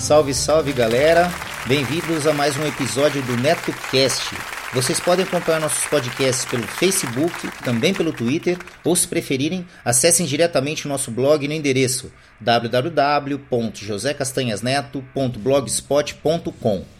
Salve, salve galera! Bem-vindos a mais um episódio do NetoCast. Vocês podem acompanhar nossos podcasts pelo Facebook, também pelo Twitter, ou se preferirem, acessem diretamente o nosso blog no endereço www.josecastanhasneto.blogspot.com.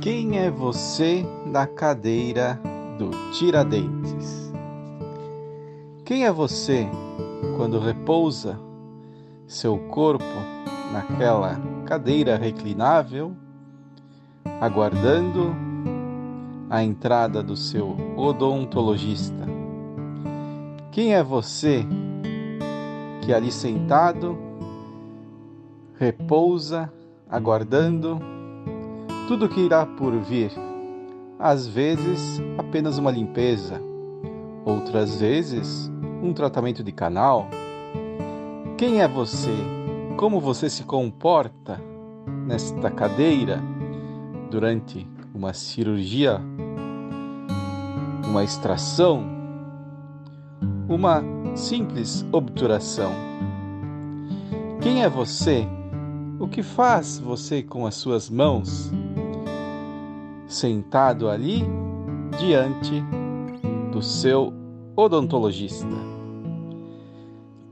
Quem é você na cadeira do Tiradentes? Quem é você quando repousa seu corpo naquela cadeira reclinável, aguardando a entrada do seu odontologista? Quem é você que ali sentado repousa, aguardando tudo que irá por vir. Às vezes, apenas uma limpeza, outras vezes, um tratamento de canal. Quem é você? Como você se comporta nesta cadeira durante uma cirurgia, uma extração, uma simples obturação? Quem é você? O que faz você com as suas mãos? Sentado ali diante do seu odontologista.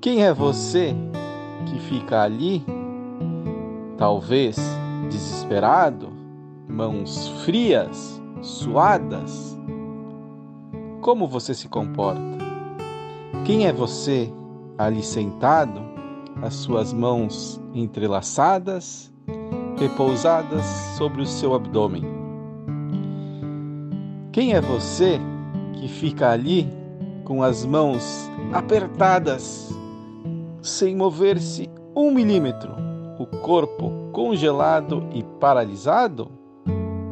Quem é você que fica ali, talvez desesperado, mãos frias, suadas? Como você se comporta? Quem é você ali sentado, as suas mãos entrelaçadas, repousadas sobre o seu abdômen? Quem é você que fica ali com as mãos apertadas, sem mover-se um milímetro, o corpo congelado e paralisado?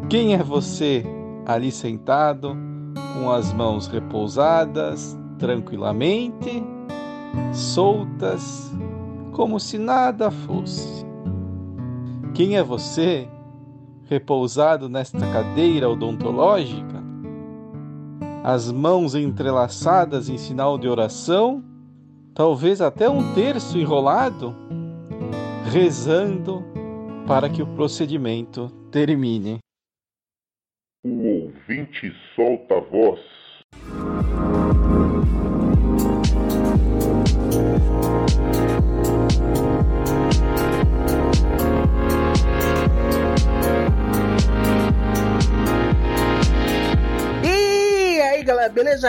Quem é você ali sentado, com as mãos repousadas, tranquilamente, soltas, como se nada fosse? Quem é você repousado nesta cadeira odontológica? As mãos entrelaçadas em sinal de oração, talvez até um terço enrolado, rezando para que o procedimento termine. O ouvinte solta a voz.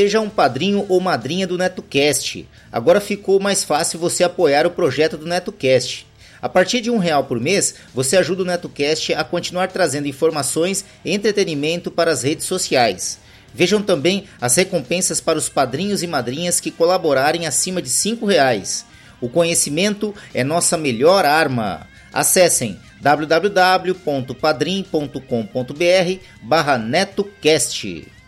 Seja um padrinho ou madrinha do NetoCast. Agora ficou mais fácil você apoiar o projeto do NetoCast. A partir de um real por mês, você ajuda o NetoCast a continuar trazendo informações e entretenimento para as redes sociais. Vejam também as recompensas para os padrinhos e madrinhas que colaborarem acima de cinco reais. O conhecimento é nossa melhor arma. Acessem www.padrim.com.br barra netocast.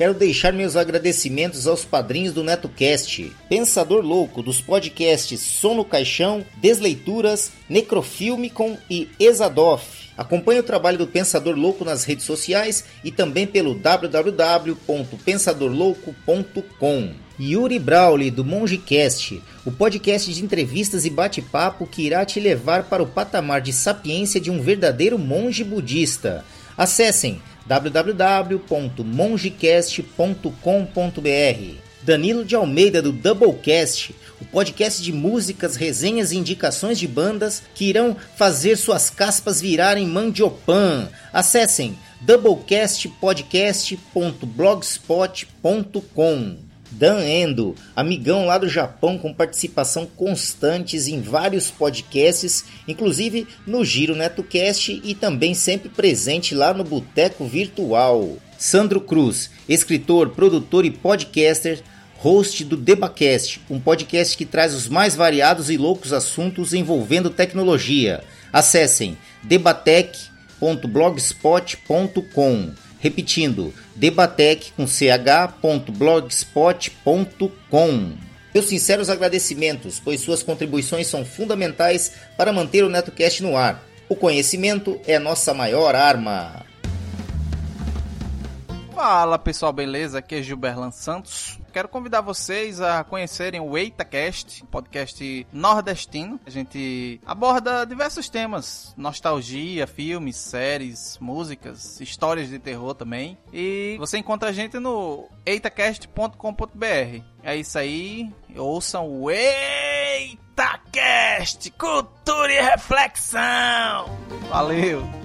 Quero deixar meus agradecimentos aos padrinhos do NetoCast, Pensador Louco dos podcasts Som no Caixão, Desleituras, Necrofilmicon e Exadoff. Acompanhe o trabalho do Pensador Louco nas redes sociais e também pelo www.pensadorlouco.com. Yuri Brawley do MongeCast, o podcast de entrevistas e bate-papo que irá te levar para o patamar de sapiência de um verdadeiro monge budista. Acessem www.mongecast.com.br. Danilo de Almeida do Doublecast, o podcast de músicas, resenhas e indicações de bandas que irão fazer suas caspas virarem mandiopan. Acessem doublecastpodcast.blogspot.com. Dan Endo, amigão lá do Japão com participação constantes em vários podcasts, inclusive no Giro NetoCast e também sempre presente lá no Boteco Virtual. Sandro Cruz, escritor, produtor e podcaster, host do Debacast, um podcast que traz os mais variados e loucos assuntos envolvendo tecnologia. Acessem debatec.blogspot.com. Repetindo, debatec com ch.blogspot.com. Meus sinceros agradecimentos, pois suas contribuições são fundamentais para manter o NetoCast no ar. O conhecimento é nossa maior arma. Fala pessoal, beleza? Aqui é Gilberlan Santos. Quero convidar vocês a conhecerem o EitaCast, podcast nordestino. A gente aborda diversos temas: nostalgia, filmes, séries, músicas, histórias de terror também. E você encontra a gente no eitacast.com.br. É isso aí. Ouçam o EitaCast Cultura e Reflexão. Valeu!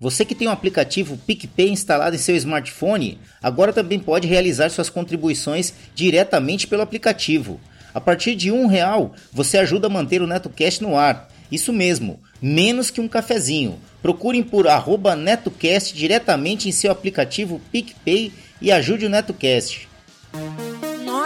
Você que tem o um aplicativo PicPay instalado em seu smartphone, agora também pode realizar suas contribuições diretamente pelo aplicativo. A partir de um real, você ajuda a manter o NetoCast no ar. Isso mesmo, menos que um cafezinho. Procurem por arroba NetoCast diretamente em seu aplicativo PicPay e ajude o NetoCast.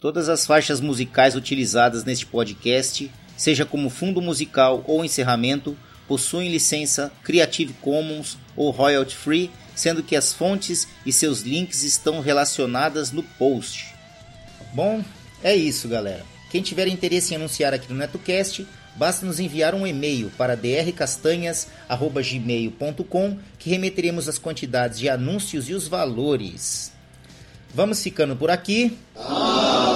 Todas as faixas musicais utilizadas neste podcast, seja como fundo musical ou encerramento, possuem licença Creative Commons ou royalty free, sendo que as fontes e seus links estão relacionadas no post. Bom, é isso, galera. Quem tiver interesse em anunciar aqui no NetoCast, basta nos enviar um e-mail para drcastanhas@gmail.com que remeteremos as quantidades de anúncios e os valores. Vamos ficando por aqui. Ah,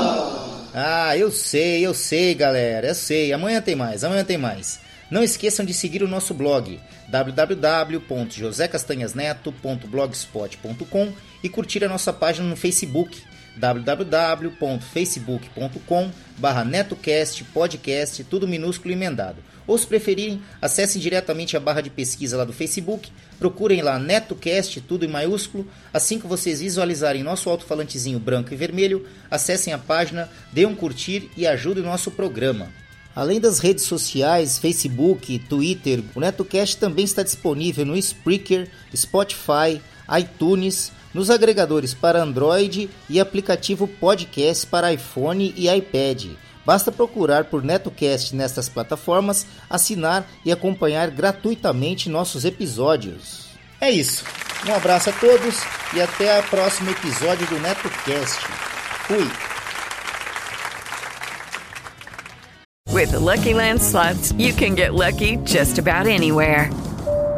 eu sei, eu sei, galera, eu sei. Amanhã tem mais, amanhã tem mais. Não esqueçam de seguir o nosso blog www.josecastanhasneto.blogspot.com e curtir a nossa página no Facebook www.facebook.com barra netocast podcast, tudo minúsculo e emendado. Ou se preferirem, acessem diretamente a barra de pesquisa lá do Facebook, procurem lá NetoCast, tudo em maiúsculo. Assim que vocês visualizarem nosso alto-falantezinho branco e vermelho, acessem a página, dêem um curtir e ajudem o nosso programa. Além das redes sociais, Facebook, Twitter, o NetoCast também está disponível no Spreaker, Spotify, iTunes, nos agregadores para Android e aplicativo podcast para iPhone e iPad. Basta procurar por NetoCast nestas plataformas, assinar e acompanhar gratuitamente nossos episódios. É isso. Um abraço a todos e até o próximo episódio do NetoCast. Fui! With the Lucky Land slots, you can get lucky just about anywhere.